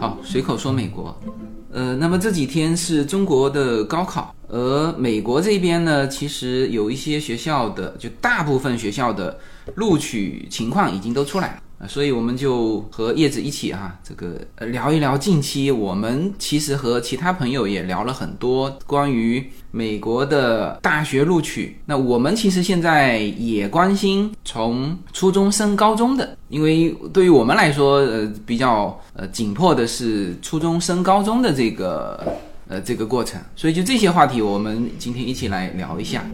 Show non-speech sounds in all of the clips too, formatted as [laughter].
好，随口说美国。呃，那么这几天是中国的高考，而美国这边呢，其实有一些学校的，就大部分学校的录取情况已经都出来了。所以我们就和叶子一起哈，这个聊一聊近期我们其实和其他朋友也聊了很多关于美国的大学录取。那我们其实现在也关心从初中升高中的，因为对于我们来说，呃，比较呃紧迫的是初中升高中的这个呃这个过程。所以就这些话题，我们今天一起来聊一下。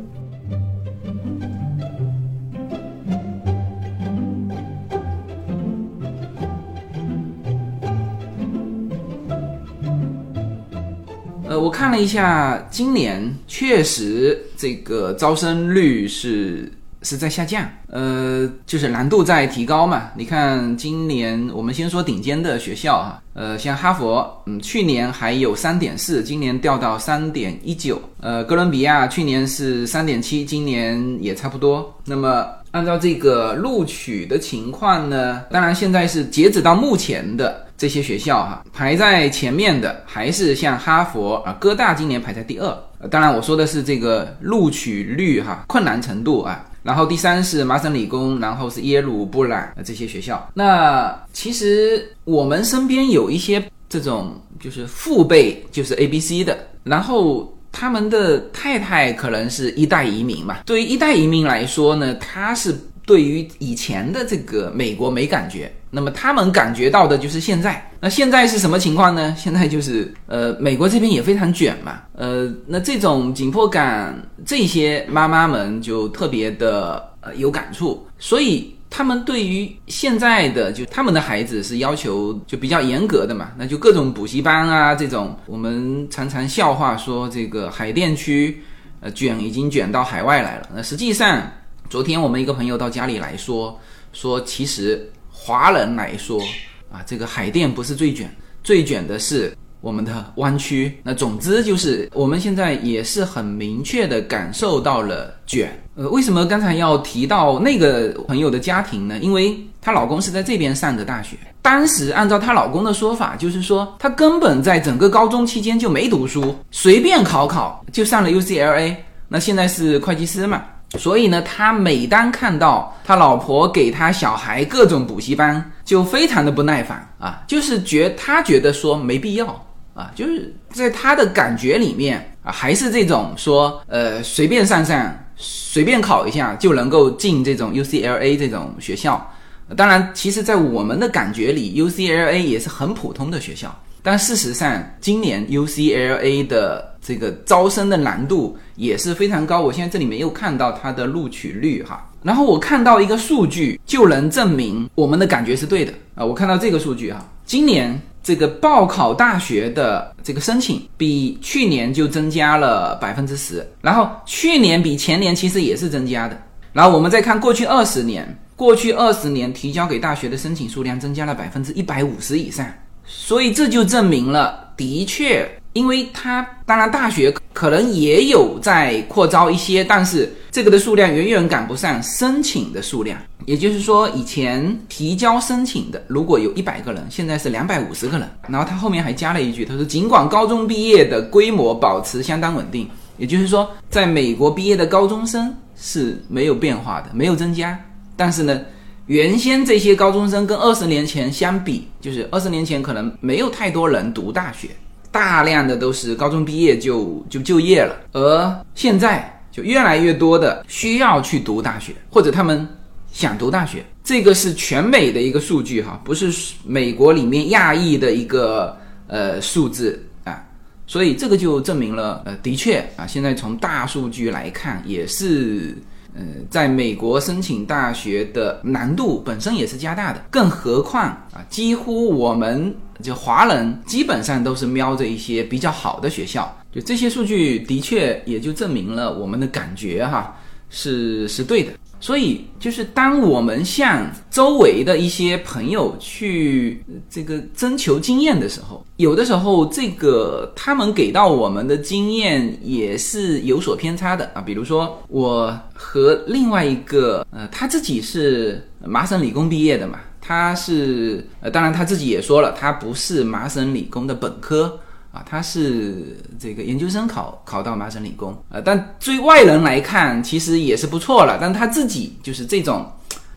我看了一下，今年确实这个招生率是是在下降，呃，就是难度在提高嘛。你看，今年我们先说顶尖的学校哈，呃，像哈佛，嗯，去年还有三点四，今年掉到三点一九。呃，哥伦比亚去年是三点七，今年也差不多。那么按照这个录取的情况呢，当然现在是截止到目前的。这些学校哈排在前面的还是像哈佛啊、哥大今年排在第二。当然我说的是这个录取率哈困难程度啊。然后第三是麻省理工，然后是耶鲁、布朗这些学校。那其实我们身边有一些这种就是父辈就是 A、B、C 的，然后他们的太太可能是一代移民嘛。对于一代移民来说呢，他是。对于以前的这个美国没感觉，那么他们感觉到的就是现在。那现在是什么情况呢？现在就是呃，美国这边也非常卷嘛，呃，那这种紧迫感，这些妈妈们就特别的呃有感触，所以他们对于现在的就他们的孩子是要求就比较严格的嘛，那就各种补习班啊，这种我们常常笑话说这个海淀区，呃，卷已经卷到海外来了。那实际上。昨天我们一个朋友到家里来说，说其实华人来说啊，这个海淀不是最卷，最卷的是我们的弯曲。那总之就是我们现在也是很明确的感受到了卷。呃，为什么刚才要提到那个朋友的家庭呢？因为她老公是在这边上的大学，当时按照她老公的说法，就是说她根本在整个高中期间就没读书，随便考考就上了 UCLA。那现在是会计师嘛？所以呢，他每当看到他老婆给他小孩各种补习班，就非常的不耐烦啊，就是觉他觉得说没必要啊，就是在他的感觉里面啊，还是这种说呃随便上上，随便考一下就能够进这种 UCLA 这种学校。当然，其实，在我们的感觉里，UCLA 也是很普通的学校。但事实上，今年 UCLA 的这个招生的难度也是非常高。我现在这里面又看到它的录取率哈，然后我看到一个数据就能证明我们的感觉是对的啊。我看到这个数据哈，今年这个报考大学的这个申请比去年就增加了百分之十，然后去年比前年其实也是增加的。然后我们再看过去二十年，过去二十年提交给大学的申请数量增加了百分之一百五十以上。所以这就证明了，的确，因为他当然大学可能也有在扩招一些，但是这个的数量远远赶不上申请的数量。也就是说，以前提交申请的如果有一百个人，现在是两百五十个人。然后他后面还加了一句，他说尽管高中毕业的规模保持相当稳定，也就是说，在美国毕业的高中生是没有变化的，没有增加，但是呢。原先这些高中生跟二十年前相比，就是二十年前可能没有太多人读大学，大量的都是高中毕业就就就业了，而现在就越来越多的需要去读大学，或者他们想读大学，这个是全美的一个数据哈，不是美国里面亚裔的一个呃数字啊，所以这个就证明了呃，的确啊，现在从大数据来看也是。呃，在美国申请大学的难度本身也是加大的，更何况啊，几乎我们就华人基本上都是瞄着一些比较好的学校，就这些数据的确也就证明了我们的感觉哈是是对的。所以，就是当我们向周围的一些朋友去这个征求经验的时候，有的时候这个他们给到我们的经验也是有所偏差的啊。比如说，我和另外一个呃，他自己是麻省理工毕业的嘛。他是呃，当然他自己也说了，他不是麻省理工的本科啊，他是这个研究生考考到麻省理工呃，但对外人来看其实也是不错了，但他自己就是这种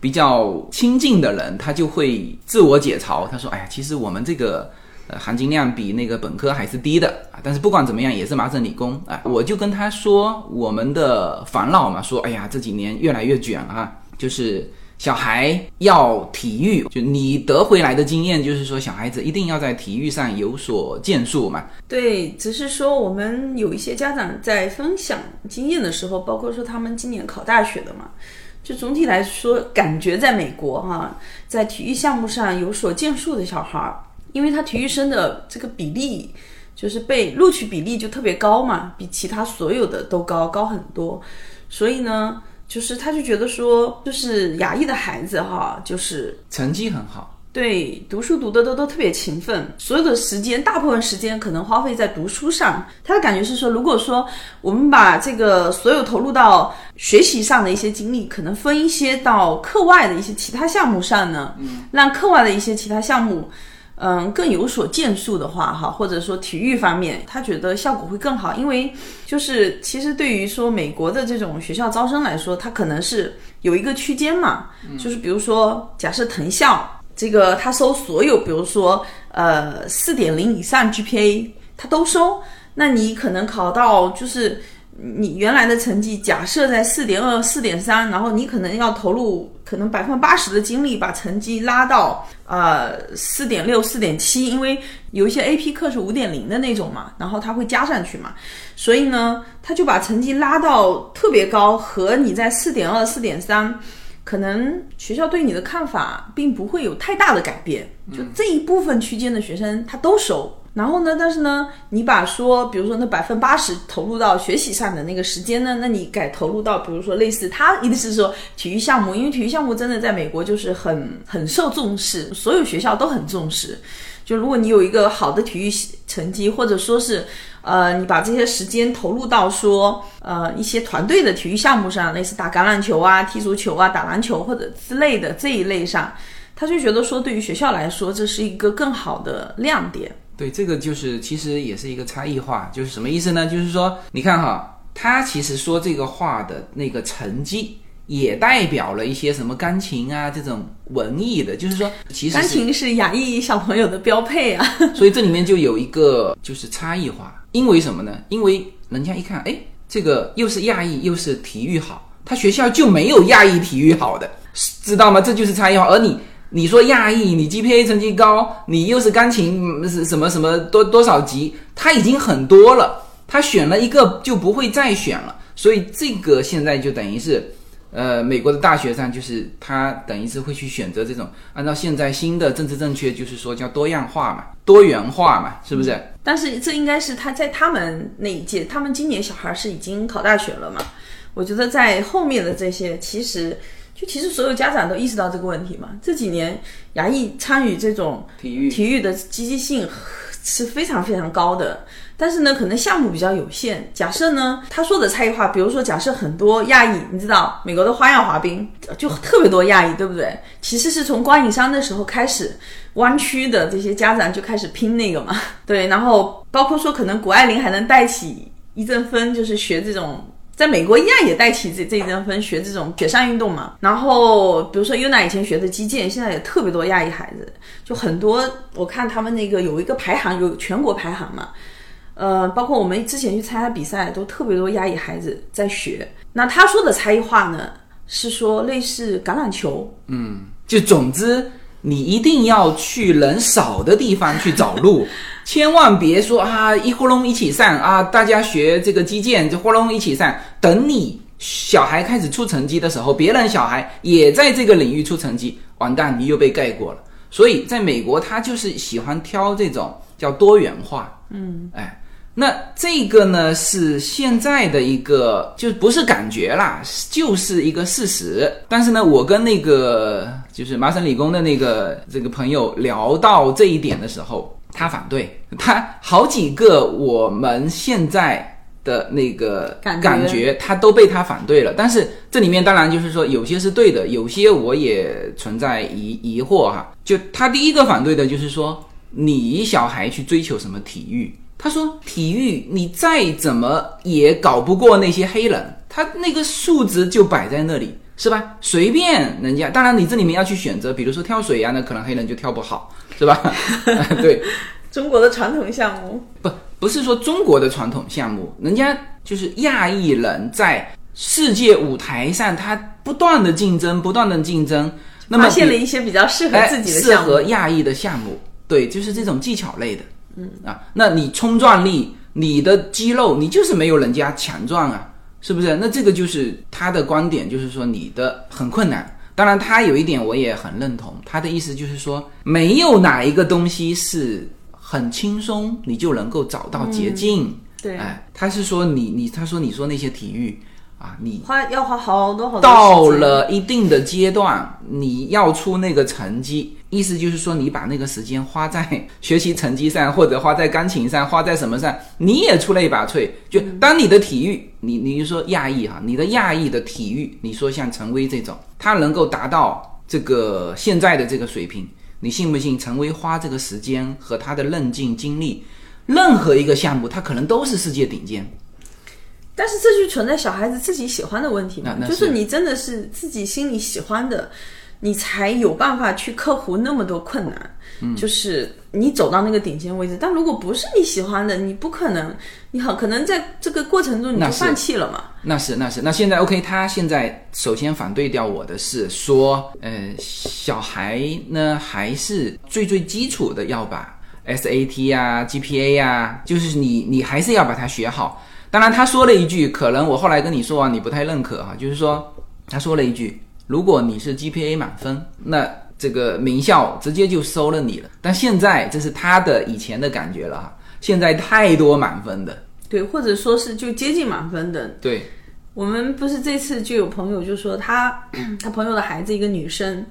比较亲近的人，他就会自我解嘲，他说：“哎呀，其实我们这个。”呃，含金量比那个本科还是低的啊，但是不管怎么样，也是麻省理工啊。我就跟他说我们的烦恼嘛，说哎呀，这几年越来越卷啊，就是小孩要体育，就你得回来的经验就是说，小孩子一定要在体育上有所建树嘛。对，只是说我们有一些家长在分享经验的时候，包括说他们今年考大学的嘛，就总体来说，感觉在美国哈，在体育项目上有所建树的小孩。因为他体育生的这个比例，就是被录取比例就特别高嘛，比其他所有的都高高很多，所以呢，就是他就觉得说，就是亚裔的孩子哈，就是成绩很好，对，读书读的都都特别勤奋，所有的时间，大部分时间可能花费在读书上。他的感觉是说，如果说我们把这个所有投入到学习上的一些精力，可能分一些到课外的一些其他项目上呢，嗯，让课外的一些其他项目。嗯，更有所建树的话，哈，或者说体育方面，他觉得效果会更好，因为就是其实对于说美国的这种学校招生来说，它可能是有一个区间嘛，就是比如说假设藤校这个他收所有，比如说呃四点零以上 GPA，他都收，那你可能考到就是。你原来的成绩假设在四点二、四点三，然后你可能要投入可能百分之八十的精力把成绩拉到呃四点六、四点七，因为有一些 AP 课是五点零的那种嘛，然后他会加上去嘛，所以呢，他就把成绩拉到特别高，和你在四点二、四点三，可能学校对你的看法并不会有太大的改变，就这一部分区间的学生他都收。然后呢？但是呢，你把说，比如说那百分八十投入到学习上的那个时间呢，那你改投入到，比如说类似他意思是说体育项目，因为体育项目真的在美国就是很很受重视，所有学校都很重视。就如果你有一个好的体育成绩，或者说是呃，你把这些时间投入到说呃一些团队的体育项目上，类似打橄榄球啊、踢足球啊、打篮球或者之类的这一类上，他就觉得说对于学校来说，这是一个更好的亮点。对，这个就是其实也是一个差异化，就是什么意思呢？就是说，你看哈，他其实说这个话的那个成绩，也代表了一些什么钢琴啊这种文艺的，就是说，其实钢琴是亚裔小朋友的标配啊。所以这里面就有一个就是差异化，因为什么呢？因为人家一看，哎，这个又是亚裔又是体育好，他学校就没有亚裔体育好的，知道吗？这就是差异化，而你。你说亚裔，你 GPA 成绩高，你又是钢琴是什么什么多多少级？他已经很多了，他选了一个就不会再选了，所以这个现在就等于是，呃，美国的大学上就是他等于是会去选择这种按照现在新的政治正确，就是说叫多样化嘛，多元化嘛，是不是？但是这应该是他在他们那一届，他们今年小孩是已经考大学了嘛？我觉得在后面的这些其实。就其实所有家长都意识到这个问题嘛。这几年牙医参与这种体育体育的积极性是非常非常高的，但是呢，可能项目比较有限。假设呢，他说的差异化，比如说假设很多亚裔，你知道美国的花样滑冰就特别多亚裔，对不对？其实是从关颖山的时候开始，湾区的这些家长就开始拼那个嘛。对，然后包括说可能谷爱凌还能带起一阵风，就是学这种。在美国一样也带起这这一阵风，学这种雪上运动嘛。然后比如说 UNA 以前学的击剑，现在也特别多亚裔孩子，就很多。我看他们那个有一个排行，有全国排行嘛。呃，包括我们之前去参加比赛，都特别多亚裔孩子在学。那他说的差异化呢，是说类似橄榄球。嗯，就总之。你一定要去人少的地方去找路，[laughs] 千万别说啊一呼隆一起上啊，大家学这个击剑就呼隆一起上。等你小孩开始出成绩的时候，别人小孩也在这个领域出成绩，完蛋，你又被盖过了。所以在美国，他就是喜欢挑这种叫多元化。嗯，哎。那这个呢是现在的一个，就不是感觉啦，就是一个事实。但是呢，我跟那个就是麻省理工的那个这个朋友聊到这一点的时候，他反对，他好几个我们现在的那个感觉感觉，他都被他反对了。但是这里面当然就是说，有些是对的，有些我也存在疑疑惑哈。就他第一个反对的就是说，你小孩去追求什么体育？他说体育你再怎么也搞不过那些黑人，他那个数值就摆在那里。是吧？随便人家，当然你这里面要去选择，比如说跳水呀、那可能黑人就跳不好，是吧？[laughs] 对，中国的传统项目，不不是说中国的传统项目，人家就是亚裔人在世界舞台上，他不断的竞争，不断的竞争，那么发现了一些比较适合哎自己的适项目。合亚裔的项目，对，就是这种技巧类的，嗯啊，那你冲撞力，你的肌肉，你就是没有人家强壮啊，是不是？那这个就是他的观点，就是说你的很困难。当然，他有一点我也很认同，他的意思就是说，没有哪一个东西是很轻松，你就能够找到捷径。对，哎，他是说你你他说你说那些体育啊，你花要花好多好多到了一定的阶段，你要出那个成绩，意思就是说你把那个时间花在学习成绩上，或者花在钢琴上，花在什么上，你也出类拔萃。就当你的体育，你你就说亚裔哈，你的亚裔的体育，你说像陈威这种，他能够达到这个现在的这个水平，你信不信？陈威花这个时间和他的韧劲精力，任何一个项目，他可能都是世界顶尖。但是这就存在小孩子自己喜欢的问题嘛就是是你真的是自己心里喜欢的，你才有办法去克服那么多困难。嗯，就是你走到那个顶尖位置，但如果不是你喜欢的，你不可能，你很可能在这个过程中你就放弃了嘛。那是那是，那现在 OK，他现在首先反对掉我的是说，呃，小孩呢还是最最基础的要把 SAT 啊、GPA 啊，就是你你还是要把它学好。当然，他说了一句，可能我后来跟你说啊，你不太认可哈，就是说他说了一句，如果你是 GPA 满分，那这个名校直接就收了你了。但现在这是他的以前的感觉了哈，现在太多满分的，对，或者说是就接近满分的。对，我们不是这次就有朋友就说他 [clears throat] 他朋友的孩子一个女生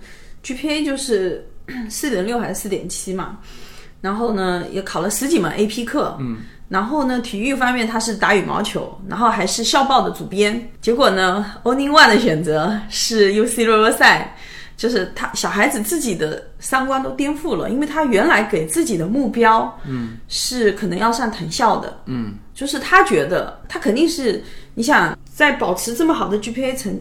，GPA 就是四点六还是四点七嘛，然后呢也考了十几门 AP 课，嗯，然后呢体育方面他是打羽毛球，然后还是校报的主编，结果呢 Only One 的选择是 UC 罗罗塞。就是他小孩子自己的三观都颠覆了，因为他原来给自己的目标，嗯，是可能要上藤校的，嗯，就是他觉得他肯定是，你想在保持这么好的 GPA 层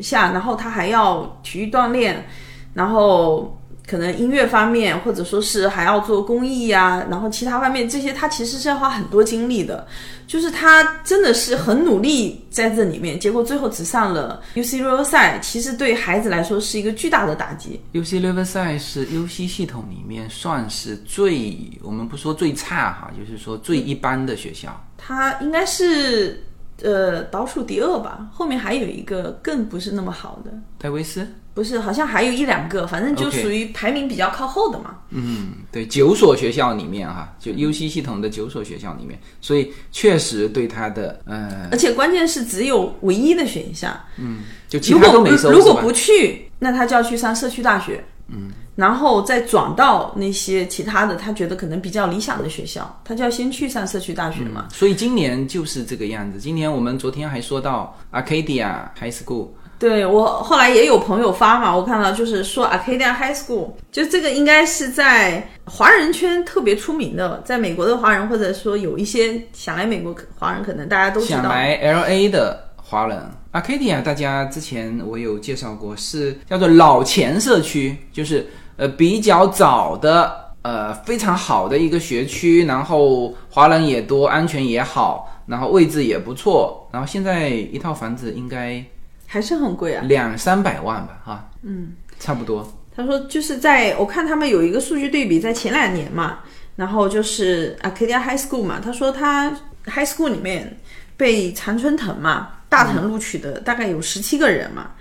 下，然后他还要体育锻炼，然后可能音乐方面，或者说是还要做公益呀、然后其他方面这些，他其实是要花很多精力的。就是他真的是很努力在这里面，结果最后只上了 UC Riverside，其实对孩子来说是一个巨大的打击。UC Riverside 是 UC 系统里面算是最，我们不说最差哈，就是说最一般的学校。他应该是呃倒数第二吧，后面还有一个更不是那么好的，戴维斯，不是，好像还有一两个，反正就属于排名比较靠后的嘛。嗯，对，九所学校里面哈，就 UC 系统的九所学校里面，所以确实对他的呃，而且关键是只有唯一的选项，嗯就其如果他都没收，是吧？如果不去，那他就要去上社区大学，嗯，然后再转到那些其他的他觉得可能比较理想的学校，他就要先去上社区大学嘛。所以今年就是这个样子。今年我们昨天还说到 Arcadia High School，对我后来也有朋友发嘛，我看到就是说 Arcadia High School，就这个应该是在华人圈特别出名的，在美国的华人或者说有一些想来美国华人，可能大家都知道。想来 LA 的华人，Arcadia 大家之前我有介绍过，是叫做老钱社区，就是呃比较早的呃非常好的一个学区，然后华人也多，安全也好，然后位置也不错，然后现在一套房子应该还是很贵啊。两三百万吧，哈，嗯，差不多。他说，就是在我看他们有一个数据对比，在前两年嘛，然后就是 Arcadia High School 嘛，他说他 High School 里面被常春藤嘛大藤录取的大概有十七个人嘛，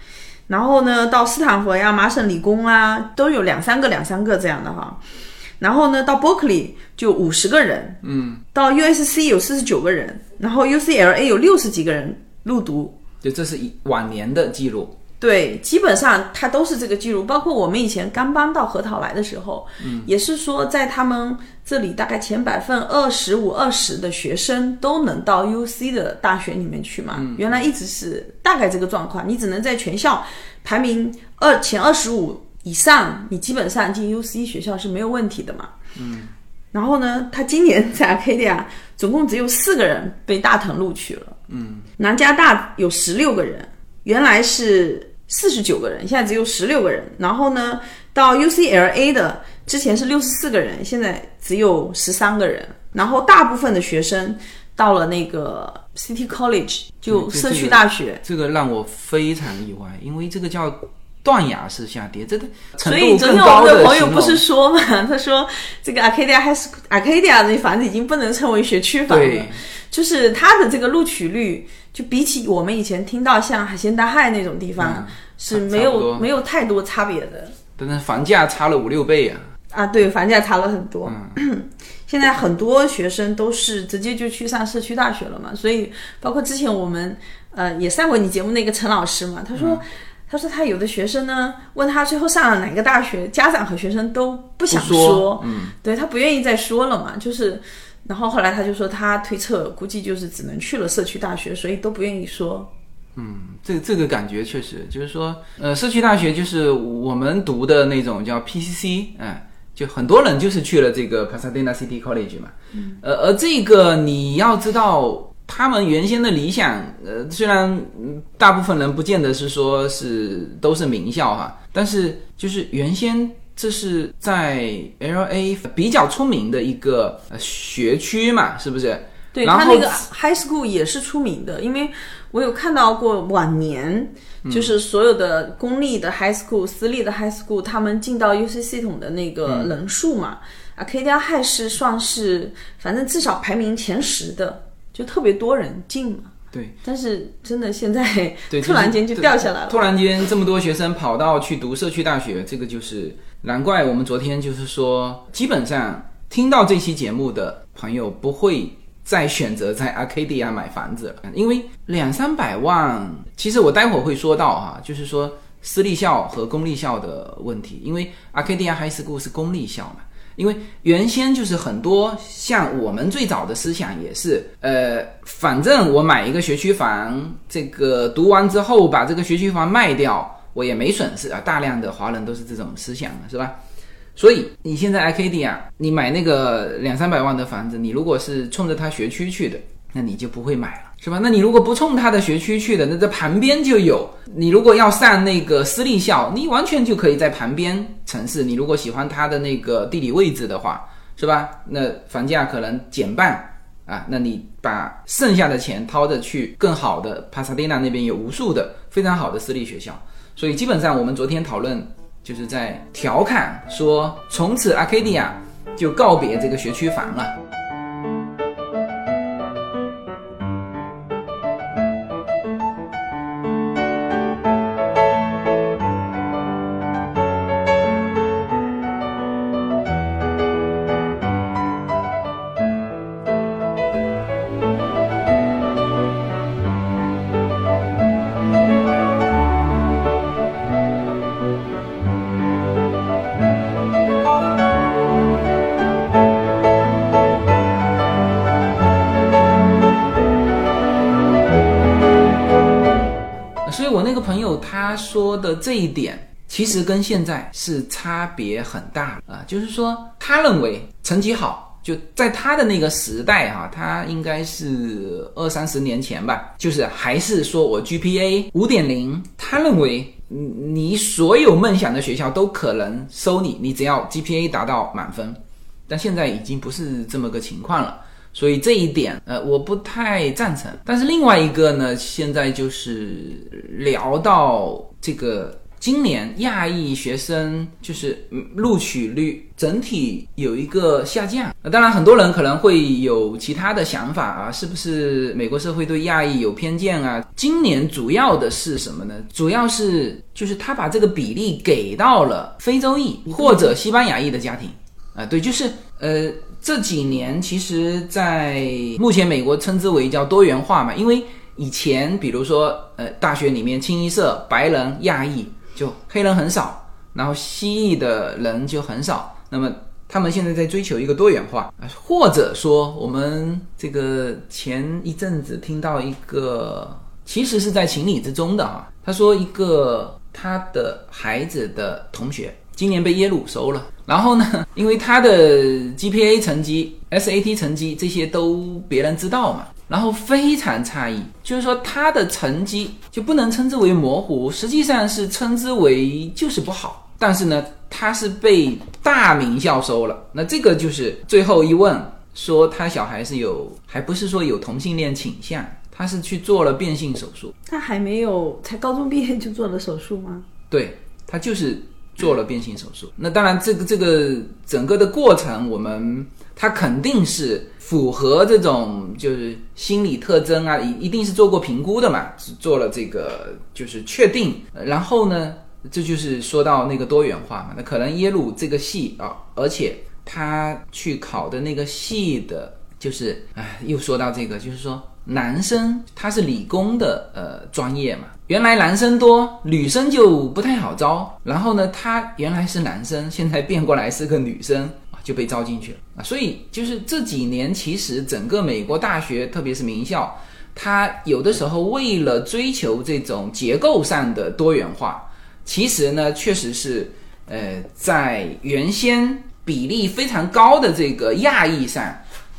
然后呢到斯坦福呀、麻省理工啊都有两三个、两三个这样的哈，然后呢到 Berkeley 就五十个人，嗯，到 USC 有四十九个人，然后 UCLA 有六十几个人入读，就这是一往年的记录，对，基本上它都是这个记录，包括我们以前刚搬到核桃来的时候，嗯，也是说在他们这里大概前百分二十五、二十的学生都能到 U C 的大学里面去嘛。原来一直是大概这个状况，你只能在全校排名二前二十五以上，你基本上进 U C 学校是没有问题的嘛。嗯。然后呢，他今年在 Arcadia 总共只有四个人被大藤录取了。嗯，南加大有十六个人，原来是四十九个人，现在只有十六个人。然后呢，到 UCLA 的之前是六十四个人，现在只有十三个人。然后大部分的学生到了那个 City College 就社区大学，这个让我非常意外，因为这个叫。断崖式下跌，这个所以昨天我们的朋友不是说嘛？他说这个 Arcadia 还是 Arcadia 的房子已经不能称为学区房了，就是它的这个录取率，就比起我们以前听到像海鲜大海那种地方是没有没有太多差别的。但是房价差了五六倍啊！啊，对，房价差了很多。[clears throat] 现在很多学生都是直接就去上社区大学了嘛，所以包括之前我们呃也上过你节目那个陈老师嘛，他说。他说他有的学生呢，问他最后上了哪个大学，家长和学生都不想说，嗯，对他不愿意再说了嘛，就是，然后后来他就说他推测估计就是只能去了社区大学，所以都不愿意说。嗯，这这个感觉确实就是说，呃，社区大学就是我们读的那种叫 PCC，哎，就很多人就是去了这个 Pasadena City College 嘛，嗯，呃，而这个你要知道。他们原先的理想，呃，虽然大部分人不见得是说是都是名校哈，但是就是原先这是在 L A 比较出名的一个学区嘛，是不是？对他那个 High School 也是出名的，因为我有看到过往年，就是所有的公立的 High School、私立的 High School，他们进到 U C 系统的那个人数嘛，Arcadia High 是算是反正至少排名前十的。就特别多人进嘛，对，但是真的现在 [laughs] 突然间就掉下来了。突然间这么多学生跑到去读社区大学，这个就是难怪我们昨天就是说，基本上听到这期节目的朋友不会再选择在 Arcadia 买房子了，因为两三百万，其实我待会儿会说到哈，就是说私立校和公立校的问题，因为 Arcadia High School 是公立校嘛。因为原先就是很多像我们最早的思想也是，呃，反正我买一个学区房，这个读完之后把这个学区房卖掉，我也没损失啊。大量的华人都是这种思想是吧？所以你现在 I K D 啊，你买那个两三百万的房子，你如果是冲着它学区去的，那你就不会买了。是吧？那你如果不冲它的学区去的，那在旁边就有。你如果要上那个私立校，你完全就可以在旁边城市。你如果喜欢它的那个地理位置的话，是吧？那房价可能减半啊。那你把剩下的钱掏着去更好的帕萨迪纳那边有无数的非常好的私立学校。所以基本上我们昨天讨论就是在调侃说，从此 Arcadia 就告别这个学区房了。说的这一点，其实跟现在是差别很大啊。就是说，他认为成绩好，就在他的那个时代哈，他应该是二三十年前吧，就是还是说我 GPA 五点零，他认为你所有梦想的学校都可能收你，你只要 GPA 达到满分。但现在已经不是这么个情况了，所以这一点呃，我不太赞成。但是另外一个呢，现在就是聊到。这个今年亚裔学生就是录取率整体有一个下降。那当然，很多人可能会有其他的想法啊，是不是美国社会对亚裔有偏见啊？今年主要的是什么呢？主要是就是他把这个比例给到了非洲裔或者西班牙裔的家庭啊。对，就是呃这几年其实，在目前美国称之为叫多元化嘛，因为。以前比如说呃大学里面清一色白人亚裔，就黑人很少，然后西裔的人就很少，那么。他们现在在追求一个多元化，或者说我们这个前一阵子听到一个，其实是在情理之中的啊。他说一个他的孩子的同学今年被耶鲁收了，然后呢，因为他的 GPA 成绩、SAT 成绩这些都别人知道嘛，然后非常诧异，就是说他的成绩就不能称之为模糊，实际上是称之为就是不好，但是呢。他是被大名校收了，那这个就是最后一问，说他小孩是有，还不是说有同性恋倾向，他是去做了变性手术。他还没有，才高中毕业就做了手术吗？对，他就是做了变性手术。那当然，这个这个整个的过程，我们他肯定是符合这种就是心理特征啊，一一定是做过评估的嘛，做了这个就是确定，然后呢？这就是说到那个多元化嘛，那可能耶鲁这个系啊，而且他去考的那个系的，就是哎，又说到这个，就是说男生他是理工的呃专业嘛，原来男生多，女生就不太好招。然后呢，他原来是男生，现在变过来是个女生，就被招进去了啊。所以就是这几年，其实整个美国大学，特别是名校，它有的时候为了追求这种结构上的多元化。其实呢，确实是，呃，在原先比例非常高的这个亚裔上，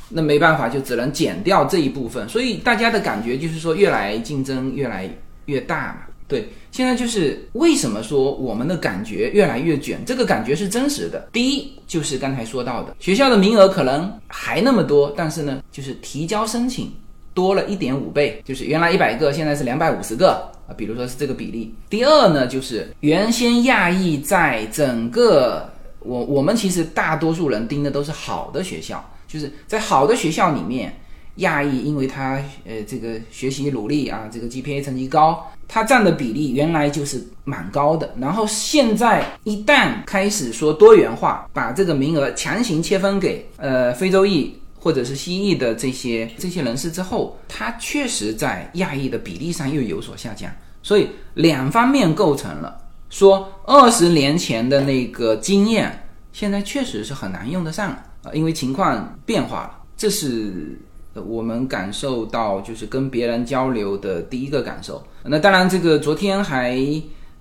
那没办法，就只能减掉这一部分。所以大家的感觉就是说，越来竞争越来越大嘛。对，现在就是为什么说我们的感觉越来越卷？这个感觉是真实的。第一，就是刚才说到的，学校的名额可能还那么多，但是呢，就是提交申请多了一点五倍，就是原来一百个，现在是两百五十个啊。比如说是这个比例。第二呢，就是原先亚裔在整个我我们其实大多数人盯的都是好的学校，就是在好的学校里面，亚裔因为他呃这个学习努力啊，这个 GPA 成绩高，他占的比例原来就是蛮高的。然后现在一旦开始说多元化，把这个名额强行切分给呃非洲裔。或者是西裔的这些这些人士之后，他确实在亚裔的比例上又有所下降，所以两方面构成了说二十年前的那个经验，现在确实是很难用得上啊，因为情况变化了。这是我们感受到，就是跟别人交流的第一个感受。那当然，这个昨天还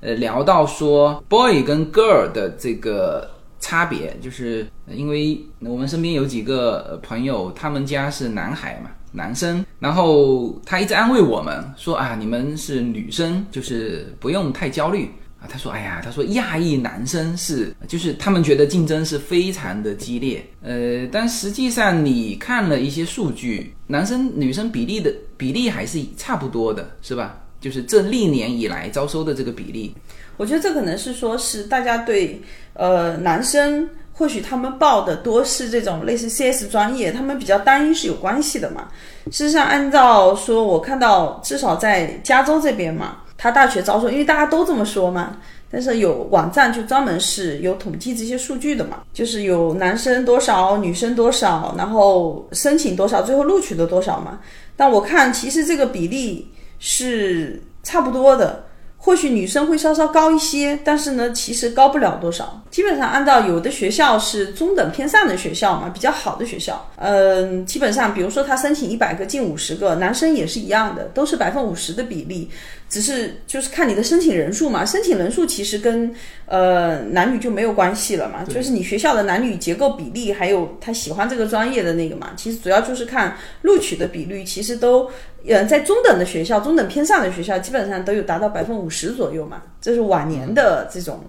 呃聊到说，boy 跟 girl 的这个。差别就是因为我们身边有几个朋友，他们家是男孩嘛，男生，然后他一直安慰我们说啊，你们是女生，就是不用太焦虑啊。他说，哎呀，他说亚裔男生是，就是他们觉得竞争是非常的激烈，呃，但实际上你看了一些数据，男生女生比例的比例还是差不多的，是吧？就是这历年以来招收的这个比例。我觉得这可能是说，是大家对呃男生，或许他们报的多是这种类似 CS 专业，他们比较单一是有关系的嘛。事实上，按照说，我看到至少在加州这边嘛，他大学招收，因为大家都这么说嘛。但是有网站就专门是有统计这些数据的嘛，就是有男生多少，女生多少，然后申请多少，最后录取的多少嘛。但我看其实这个比例是差不多的。或许女生会稍稍高一些，但是呢，其实高不了多少。基本上按照有的学校是中等偏上的学校嘛，比较好的学校，嗯，基本上比如说他申请一百个进五十个，男生也是一样的，都是百分五十的比例。只是就是看你的申请人数嘛，申请人数其实跟呃男女就没有关系了嘛，就是你学校的男女结构比例，还有他喜欢这个专业的那个嘛，其实主要就是看录取的比率，其实都呃在中等的学校、中等偏上的学校，基本上都有达到百分之五十左右嘛，这是往年的这种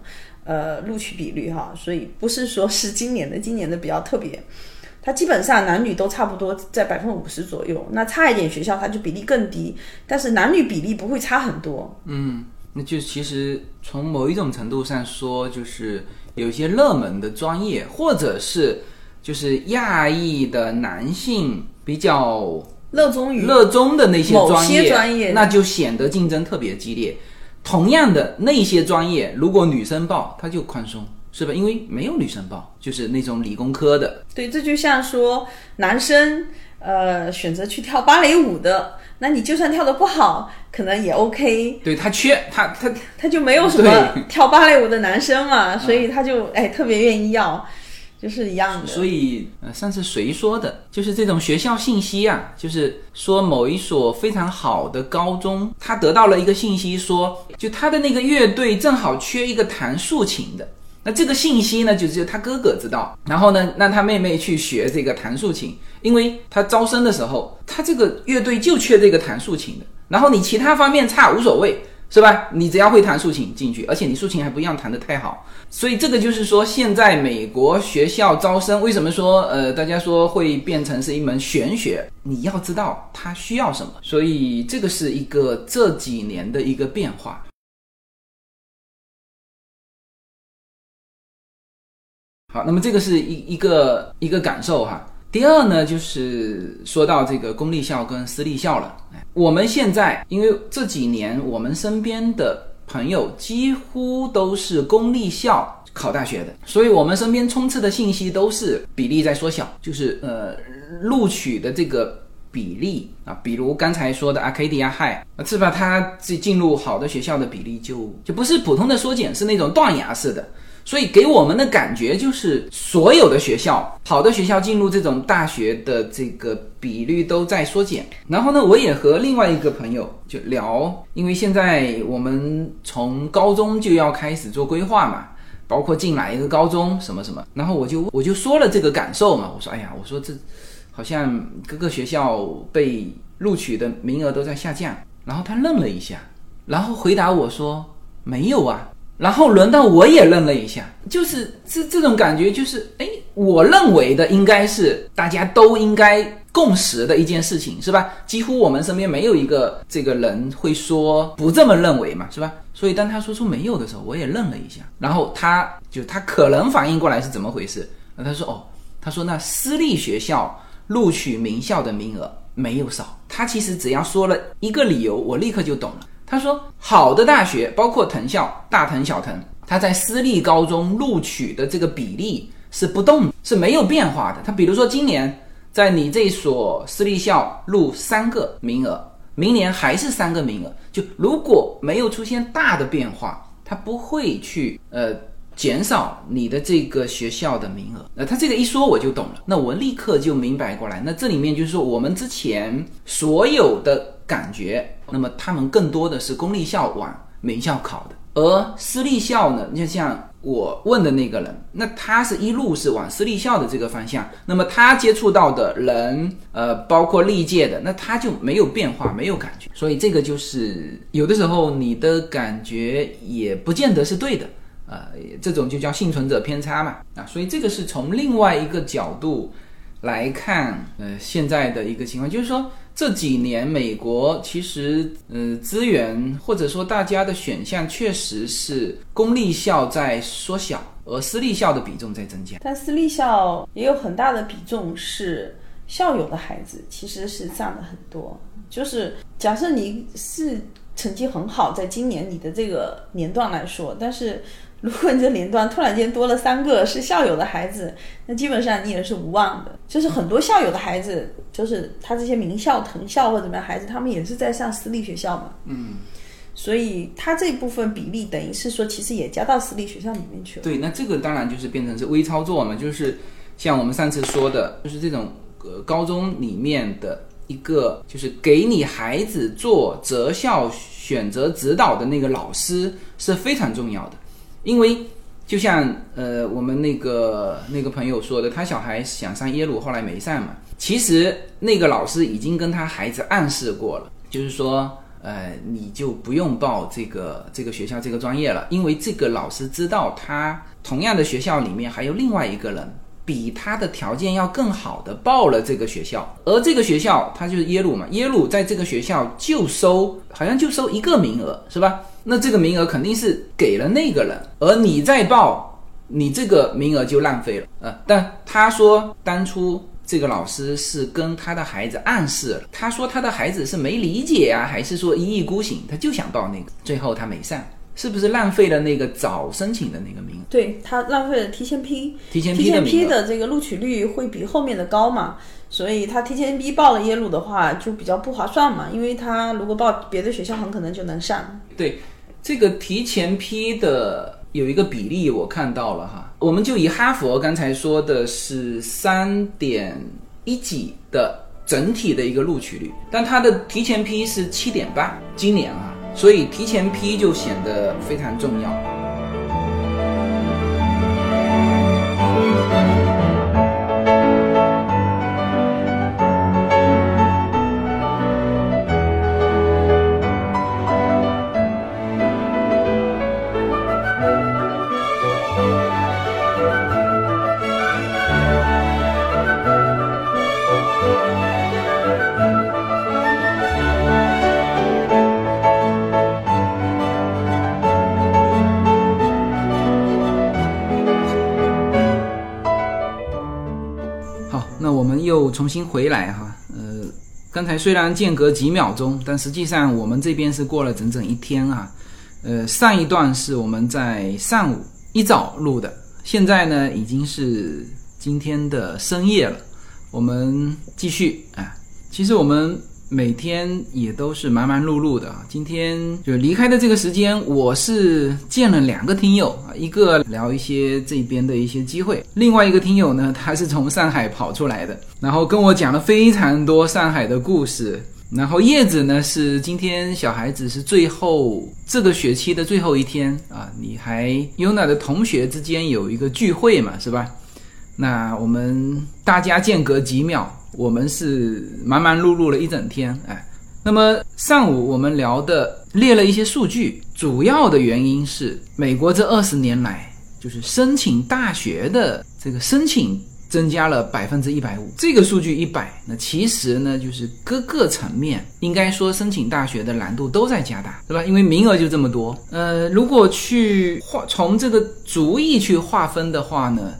呃录取比率哈，所以不是说是今年的，今年的比较特别。它基本上男女都差不多在百分之五十左右，那差一点学校它就比例更低，但是男女比例不会差很多。嗯，那就其实从某一种程度上说，就是有一些热门的专业，或者是就是亚裔的男性比较热衷于热衷的那些专业，专业那就显得竞争特别激烈。同样的那些专业，如果女生报，它就宽松。是吧？因为没有女生报，就是那种理工科的。对，这就像说男生，呃选择去跳芭蕾舞的，那你就算跳的不好，可能也 OK。对他缺他他他就没有什么跳芭蕾舞的男生嘛，所以他就哎特别愿意要。就是一样的，所以呃，上次谁说的？就是这种学校信息啊，就是说某一所非常好的高中，他得到了一个信息，说就他的那个乐队正好缺一个弹竖琴的。那这个信息呢，就只有他哥哥知道。然后呢，让他妹妹去学这个弹竖琴，因为他招生的时候，他这个乐队就缺这个弹竖琴的。然后你其他方面差无所谓。是吧？你只要会弹竖琴进去，而且你竖琴还不一样弹得太好，所以这个就是说，现在美国学校招生为什么说呃，大家说会变成是一门玄学？你要知道他需要什么，所以这个是一个这几年的一个变化。好，那么这个是一一个一个感受哈。第二呢，就是说到这个公立校跟私立校了。我们现在因为这几年我们身边的朋友几乎都是公立校考大学的，所以我们身边充斥的信息都是比例在缩小，就是呃录取的这个比例啊，比如刚才说的 Arcadia High，是吧？它进进入好的学校的比例就就不是普通的缩减，是那种断崖式的。所以给我们的感觉就是，所有的学校，好的学校进入这种大学的这个比率都在缩减。然后呢，我也和另外一个朋友就聊，因为现在我们从高中就要开始做规划嘛，包括进哪一个高中什么什么。然后我就我就说了这个感受嘛，我说，哎呀，我说这好像各个学校被录取的名额都在下降。然后他愣了一下，然后回答我说，没有啊。然后轮到我也愣了一下，就是这这种感觉，就是哎，我认为的应该是大家都应该共识的一件事情，是吧？几乎我们身边没有一个这个人会说不这么认为嘛，是吧？所以当他说出没有的时候，我也愣了一下。然后他就他可能反应过来是怎么回事？那他说哦，他说那私立学校录取名校的名额没有少。他其实只要说了一个理由，我立刻就懂了。他说：“好的大学，包括藤校、大藤、小藤，他在私立高中录取的这个比例是不动，是没有变化的。他比如说今年在你这所私立校录三个名额，明年还是三个名额。就如果没有出现大的变化，他不会去呃减少你的这个学校的名额。那他这个一说我就懂了，那我立刻就明白过来。那这里面就是说我们之前所有的。”感觉，那么他们更多的是公立校往名校考的，而私立校呢，就像我问的那个人，那他是一路是往私立校的这个方向，那么他接触到的人，呃，包括历届的，那他就没有变化，没有感觉，所以这个就是有的时候你的感觉也不见得是对的，呃，这种就叫幸存者偏差嘛，啊，所以这个是从另外一个角度来看，呃，现在的一个情况，就是说。这几年，美国其实，呃，资源或者说大家的选项确实是公立校在缩小，而私立校的比重在增加。但私立校也有很大的比重是校友的孩子，其实是占了很多。就是假设你是成绩很好，在今年你的这个年段来说，但是。如果你这年段突然间多了三个是校友的孩子，[laughs] 那基本上你也是无望的。就是很多校友的孩子，就是他这些名校、藤校或者怎么样孩子，他们也是在上私立学校嘛。嗯，所以他这部分比例等于是说，其实也加到私立学校里面去了。对，那这个当然就是变成是微操作嘛，就是像我们上次说的，就是这种呃高中里面的一个，就是给你孩子做择校选择指导的那个老师是非常重要的。因为就像呃我们那个那个朋友说的，他小孩想上耶鲁，后来没上嘛。其实那个老师已经跟他孩子暗示过了，就是说，呃，你就不用报这个这个学校这个专业了，因为这个老师知道他同样的学校里面还有另外一个人比他的条件要更好的报了这个学校，而这个学校他就是耶鲁嘛，耶鲁在这个学校就收好像就收一个名额，是吧？那这个名额肯定是给了那个人，而你再报，你这个名额就浪费了呃，但他说当初这个老师是跟他的孩子暗示了，他说他的孩子是没理解啊，还是说一意孤行，他就想报那个，最后他没上。是不是浪费了那个早申请的那个名额？对他浪费了提前批，提前批批的这个录取率会比后面的高嘛，所以他提前批报了耶鲁的话就比较不划算嘛，因为他如果报别的学校很可能就能上。对，这个提前批的有一个比例我看到了哈，我们就以哈佛刚才说的是三点一几的整体的一个录取率，但它的提前批是七点八，今年啊，所以提前批就显得非常重要。新回来哈，呃，刚才虽然间隔几秒钟，但实际上我们这边是过了整整一天啊。呃，上一段是我们在上午一早录的，现在呢已经是今天的深夜了，我们继续啊。其实我们每天也都是忙忙碌碌的啊。今天就离开的这个时间，我是见了两个听友啊，一个聊一些这边的一些机会，另外一个听友呢，他是从上海跑出来的，然后跟我讲了非常多上海的故事。然后叶子呢是今天小孩子是最后这个学期的最后一天啊，你还 Yuna 的同学之间有一个聚会嘛，是吧？那我们大家间隔几秒，我们是忙忙碌碌了一整天，哎。那么上午我们聊的列了一些数据，主要的原因是美国这二十年来，就是申请大学的这个申请增加了百分之一百五。这个数据一百，那其实呢，就是各个层面应该说申请大学的难度都在加大，对吧？因为名额就这么多。呃，如果去划从这个族裔去划分的话呢，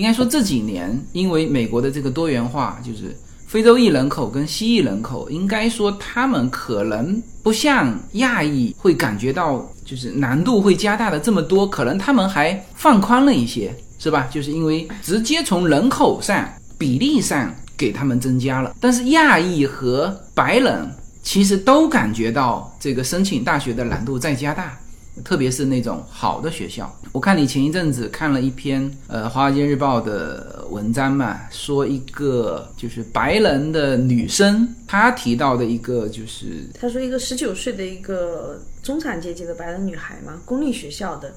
应该说这几年因为美国的这个多元化，就是。非洲裔人口跟西裔人口，应该说他们可能不像亚裔会感觉到就是难度会加大的这么多，可能他们还放宽了一些，是吧？就是因为直接从人口上比例上给他们增加了，但是亚裔和白人其实都感觉到这个申请大学的难度在加大。特别是那种好的学校，我看你前一阵子看了一篇呃《华尔街日报》的文章嘛，说一个就是白人的女生，她提到的一个就是，她说一个十九岁的一个中产阶级的白人女孩嘛，公立学校的，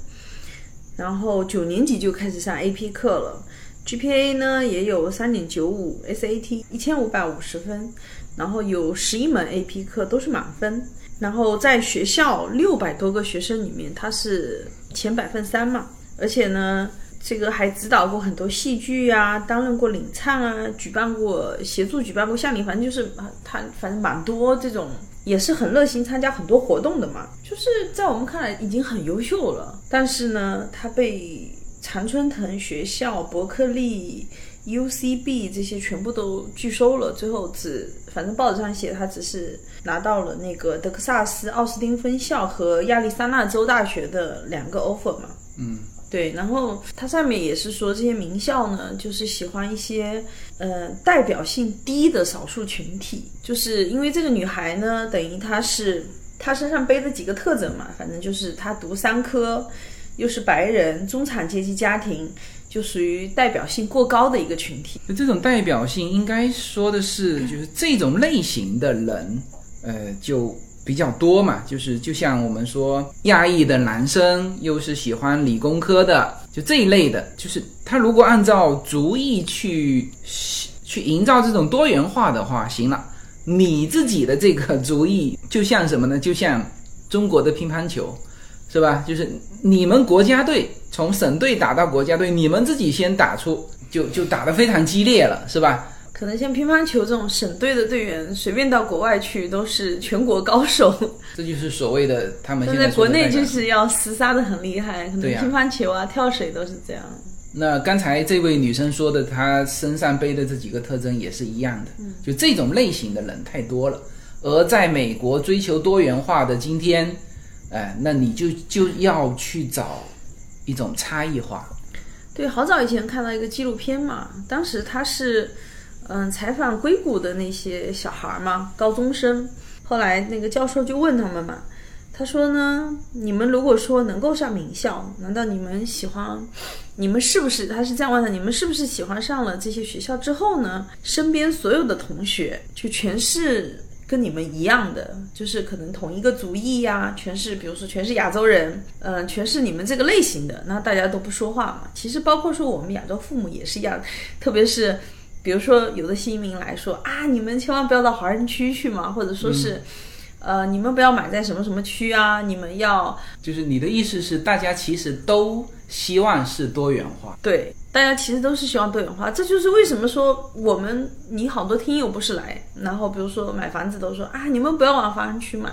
然后九年级就开始上 AP 课了，GPA 呢也有三点九五，SAT 一千五百五十分，然后有十一门 AP 课都是满分。然后在学校六百多个学生里面，他是前百分三嘛，而且呢，这个还指导过很多戏剧啊，担任过领唱啊，举办过协助举办过夏令，反正就是他反正蛮多这种，也是很热心参加很多活动的嘛，就是在我们看来已经很优秀了，但是呢，他被常春藤学校、伯克利。UCB 这些全部都拒收了，最后只反正报纸上写他只是拿到了那个德克萨斯奥斯汀分校和亚利桑那州大学的两个 offer 嘛。嗯，对，然后它上面也是说这些名校呢，就是喜欢一些呃代表性低的少数群体，就是因为这个女孩呢，等于她是她身上背的几个特征嘛，反正就是她读三科，又是白人，中产阶级家庭。就属于代表性过高的一个群体。就这种代表性应该说的是，就是这种类型的人，呃，就比较多嘛。就是就像我们说，亚裔的男生又是喜欢理工科的，就这一类的。就是他如果按照族裔去去营造这种多元化的话，行了，你自己的这个主意就像什么呢？就像中国的乒乓球，是吧？就是你们国家队。从省队打到国家队，你们自己先打出，就就打得非常激烈了，是吧？可能像乒乓球这种省队的队员，随便到国外去都是全国高手。[laughs] 这就是所谓的他们现在国内就是要厮杀的很厉害，可能乒乓球啊、啊跳水都是这样。那刚才这位女生说的，她身上背的这几个特征也是一样的，就这种类型的人太多了。而在美国追求多元化的今天。哎，那你就就要去找一种差异化。对，好早以前看到一个纪录片嘛，当时他是嗯采访硅谷的那些小孩嘛，高中生。后来那个教授就问他们嘛，他说呢，你们如果说能够上名校，难道你们喜欢？你们是不是？他是这样问的，你们是不是喜欢上了这些学校之后呢？身边所有的同学就全是跟你们一样的，就是可能同一个族裔呀，全是比如说全是亚洲人，嗯，全是你们这个类型的，那大家都不说话嘛。其实包括说我们亚洲父母也是一样，特别是。比如说，有的新移民来说啊，你们千万不要到华人区去嘛，或者说是，呃，你们不要买在什么什么区啊，你们要就是你的意思是，大家其实都希望是多元化。对，大家其实都是希望多元化，这就是为什么说我们你好多听友不是来，然后比如说买房子都说啊，你们不要往华人区买，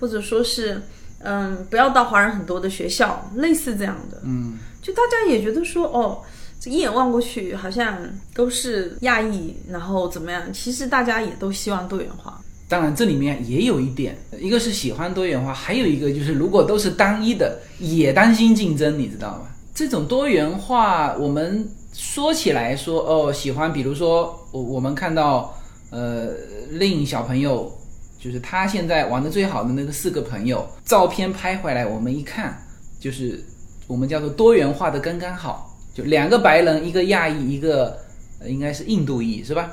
或者说是嗯，不要到华人很多的学校，类似这样的。嗯，就大家也觉得说哦。这一眼望过去，好像都是亚裔，然后怎么样？其实大家也都希望多元化。当然，这里面也有一点，一个是喜欢多元化，还有一个就是，如果都是单一的，也担心竞争，你知道吗？这种多元化，我们说起来说哦，喜欢，比如说我我们看到，呃，令小朋友，就是他现在玩的最好的那个四个朋友，照片拍回来，我们一看，就是我们叫做多元化的刚刚好。就两个白人，一个亚裔，一个应该是印度裔，是吧？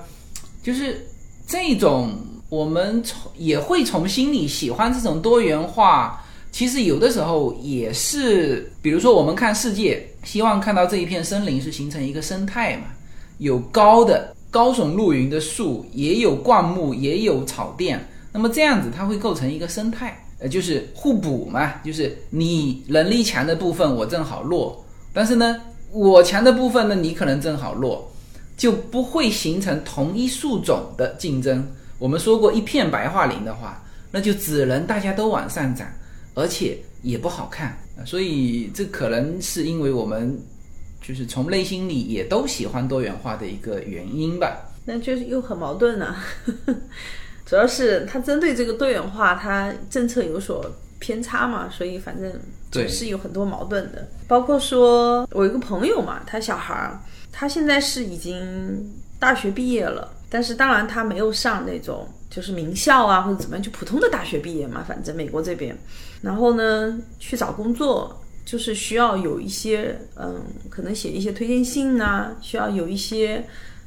就是这种，我们从也会从心里喜欢这种多元化。其实有的时候也是，比如说我们看世界，希望看到这一片森林是形成一个生态嘛，有高的高耸入云的树，也有灌木，也有草甸，那么这样子它会构成一个生态，呃，就是互补嘛，就是你能力强的部分我正好弱，但是呢。我强的部分呢，你可能正好弱，就不会形成同一树种的竞争。我们说过一片白桦林的话，那就只能大家都往上涨，而且也不好看。所以这可能是因为我们就是从内心里也都喜欢多元化的一个原因吧。那就是又很矛盾了，[laughs] 主要是它针对这个多元化，它政策有所。偏差嘛，所以反正总是有很多矛盾的。包括说，我一个朋友嘛，他小孩儿，他现在是已经大学毕业了，但是当然他没有上那种就是名校啊或者怎么样，就普通的大学毕业嘛。反正美国这边，然后呢去找工作，就是需要有一些嗯，可能写一些推荐信啊，需要有一些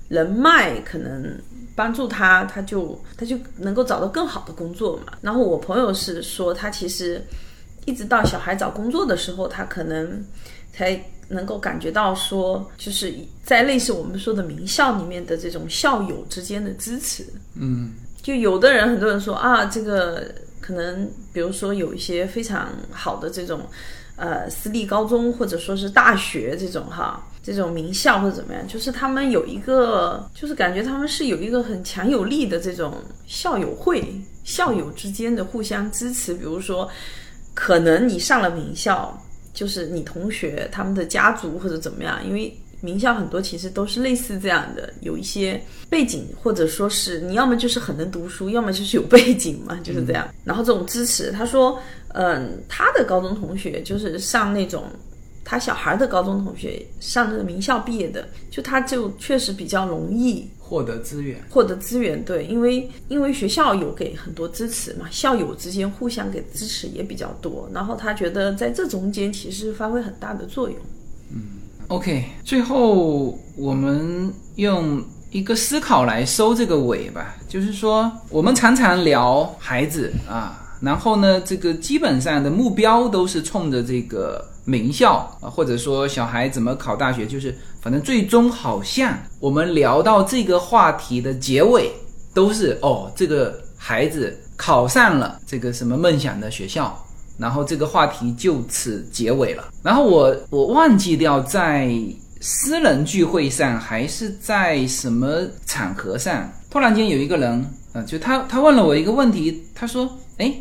人脉，可能。帮助他，他就他就能够找到更好的工作嘛。然后我朋友是说，他其实一直到小孩找工作的时候，他可能才能够感觉到说，就是在类似我们说的名校里面的这种校友之间的支持。嗯，就有的人，很多人说啊，这个可能比如说有一些非常好的这种呃私立高中或者说是大学这种哈。这种名校或者怎么样，就是他们有一个，就是感觉他们是有一个很强有力的这种校友会，校友之间的互相支持。比如说，可能你上了名校，就是你同学他们的家族或者怎么样，因为名校很多其实都是类似这样的，有一些背景，或者说是你要么就是很能读书，要么就是有背景嘛，就是这样。然后这种支持，他说，嗯，他的高中同学就是上那种。他小孩的高中同学上这个名校毕业的，就他就确实比较容易获得资源，获得资源对，因为因为学校有给很多支持嘛，校友之间互相给支持也比较多，然后他觉得在这中间其实发挥很大的作用。嗯，OK，最后我们用一个思考来收这个尾吧，就是说我们常常聊孩子啊，然后呢，这个基本上的目标都是冲着这个。名校啊，或者说小孩怎么考大学，就是反正最终好像我们聊到这个话题的结尾，都是哦，这个孩子考上了这个什么梦想的学校，然后这个话题就此结尾了。然后我我忘记掉在私人聚会上还是在什么场合上，突然间有一个人啊，就他他问了我一个问题，他说，哎。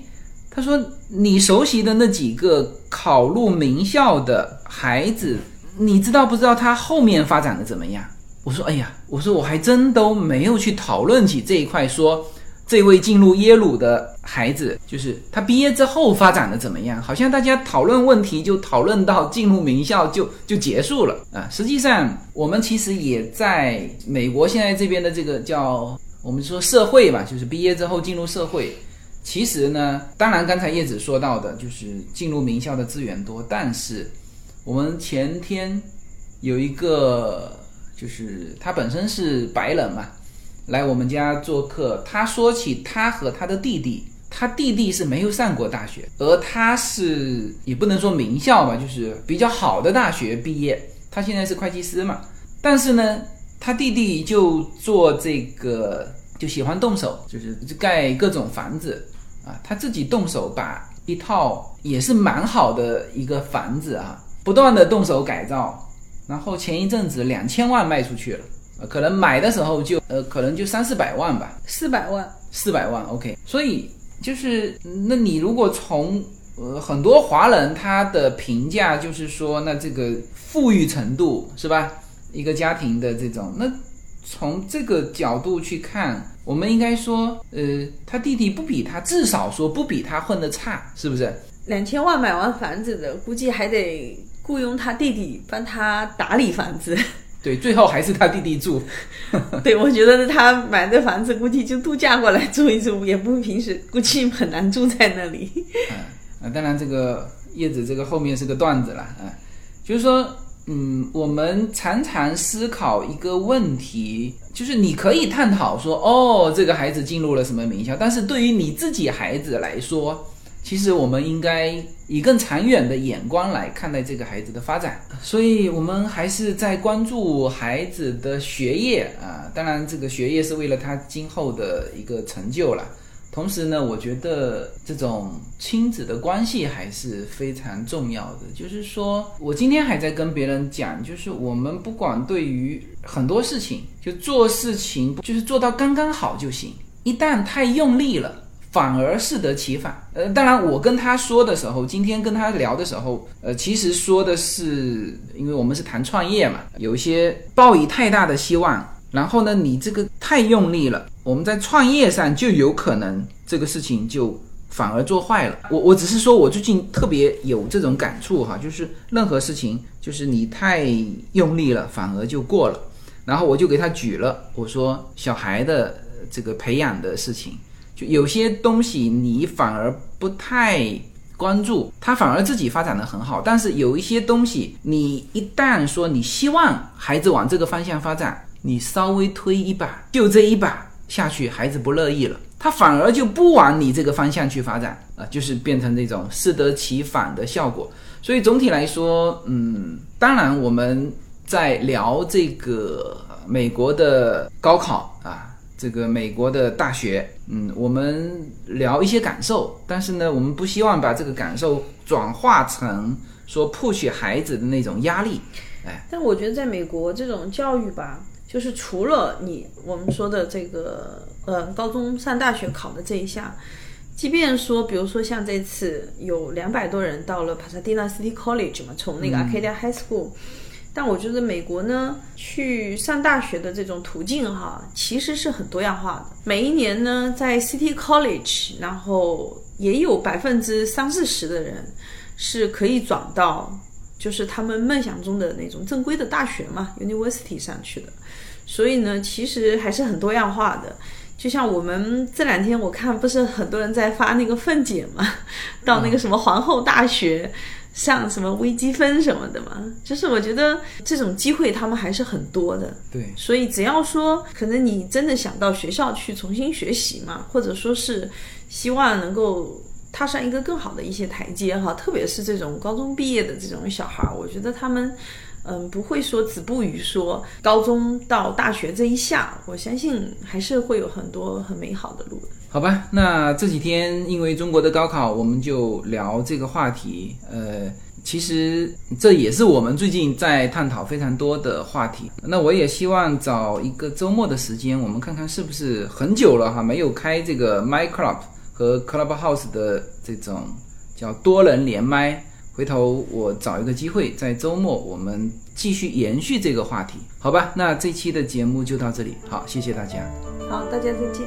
他说：“你熟悉的那几个考入名校的孩子，你知道不知道他后面发展的怎么样？”我说：“哎呀，我说我还真都没有去讨论起这一块。说这位进入耶鲁的孩子，就是他毕业之后发展的怎么样？好像大家讨论问题就讨论到进入名校就就结束了啊。实际上，我们其实也在美国现在这边的这个叫我们说社会吧，就是毕业之后进入社会。其实呢，当然刚才叶子说到的就是进入名校的资源多，但是我们前天有一个就是他本身是白人嘛。来我们家做客，他说起他和他的弟弟，他弟弟是没有上过大学，而他是也不能说名校吧，就是比较好的大学毕业。他现在是会计师嘛，但是呢，他弟弟就做这个，就喜欢动手，就是盖各种房子啊，他自己动手把一套也是蛮好的一个房子啊，不断的动手改造，然后前一阵子两千万卖出去了。呃，可能买的时候就呃，可能就三四百万吧，四百万，四百万，OK。所以就是，那你如果从呃很多华人他的评价就是说，那这个富裕程度是吧？一个家庭的这种，那从这个角度去看，我们应该说，呃，他弟弟不比他，至少说不比他混得差，是不是？两千万买完房子的，估计还得雇佣他弟弟帮他打理房子。[laughs] 对，最后还是他弟弟住。[laughs] 对，我觉得他买的房子估计就度假过来住一住，也不平时估计很难住在那里。[laughs] 啊，当然这个叶子这个后面是个段子了啊，就是说，嗯，我们常常思考一个问题，就是你可以探讨说，哦，这个孩子进入了什么名校，但是对于你自己孩子来说。其实我们应该以更长远的眼光来看待这个孩子的发展，所以我们还是在关注孩子的学业啊。当然，这个学业是为了他今后的一个成就了。同时呢，我觉得这种亲子的关系还是非常重要的。就是说我今天还在跟别人讲，就是我们不管对于很多事情，就做事情就是做到刚刚好就行，一旦太用力了。反而适得其反。呃，当然，我跟他说的时候，今天跟他聊的时候，呃，其实说的是，因为我们是谈创业嘛，有一些抱以太大的希望，然后呢，你这个太用力了，我们在创业上就有可能这个事情就反而做坏了。我我只是说我最近特别有这种感触哈，就是任何事情，就是你太用力了，反而就过了。然后我就给他举了，我说小孩的这个培养的事情。就有些东西你反而不太关注，他反而自己发展的很好。但是有一些东西，你一旦说你希望孩子往这个方向发展，你稍微推一把，就这一把下去，孩子不乐意了，他反而就不往你这个方向去发展啊，就是变成这种适得其反的效果。所以总体来说，嗯，当然我们在聊这个美国的高考啊。这个美国的大学，嗯，我们聊一些感受，但是呢，我们不希望把这个感受转化成说 push 孩子的那种压力，哎。但我觉得在美国这种教育吧，就是除了你我们说的这个呃高中上大学考的这一项，即便说比如说像这次有两百多人到了 Pasadena City College 嘛，从那个 Arcadia High School。但我觉得美国呢，去上大学的这种途径哈，其实是很多样化的。每一年呢，在 City College，然后也有百分之三四十的人是可以转到，就是他们梦想中的那种正规的大学嘛，University 上去的。所以呢，其实还是很多样化的。就像我们这两天我看，不是很多人在发那个凤姐嘛，到那个什么皇后大学。上什么微积分什么的嘛，就是我觉得这种机会他们还是很多的。对，所以只要说可能你真的想到学校去重新学习嘛，或者说是希望能够踏上一个更好的一些台阶哈，特别是这种高中毕业的这种小孩，我觉得他们嗯不会说止步于说高中到大学这一下，我相信还是会有很多很美好的路的。好吧，那这几天因为中国的高考，我们就聊这个话题。呃，其实这也是我们最近在探讨非常多的话题。那我也希望找一个周末的时间，我们看看是不是很久了哈，没有开这个 My Club 和 Clubhouse 的这种叫多人连麦，回头我找一个机会，在周末我们继续延续这个话题，好吧，那这期的节目就到这里，好，谢谢大家。好，大家再见。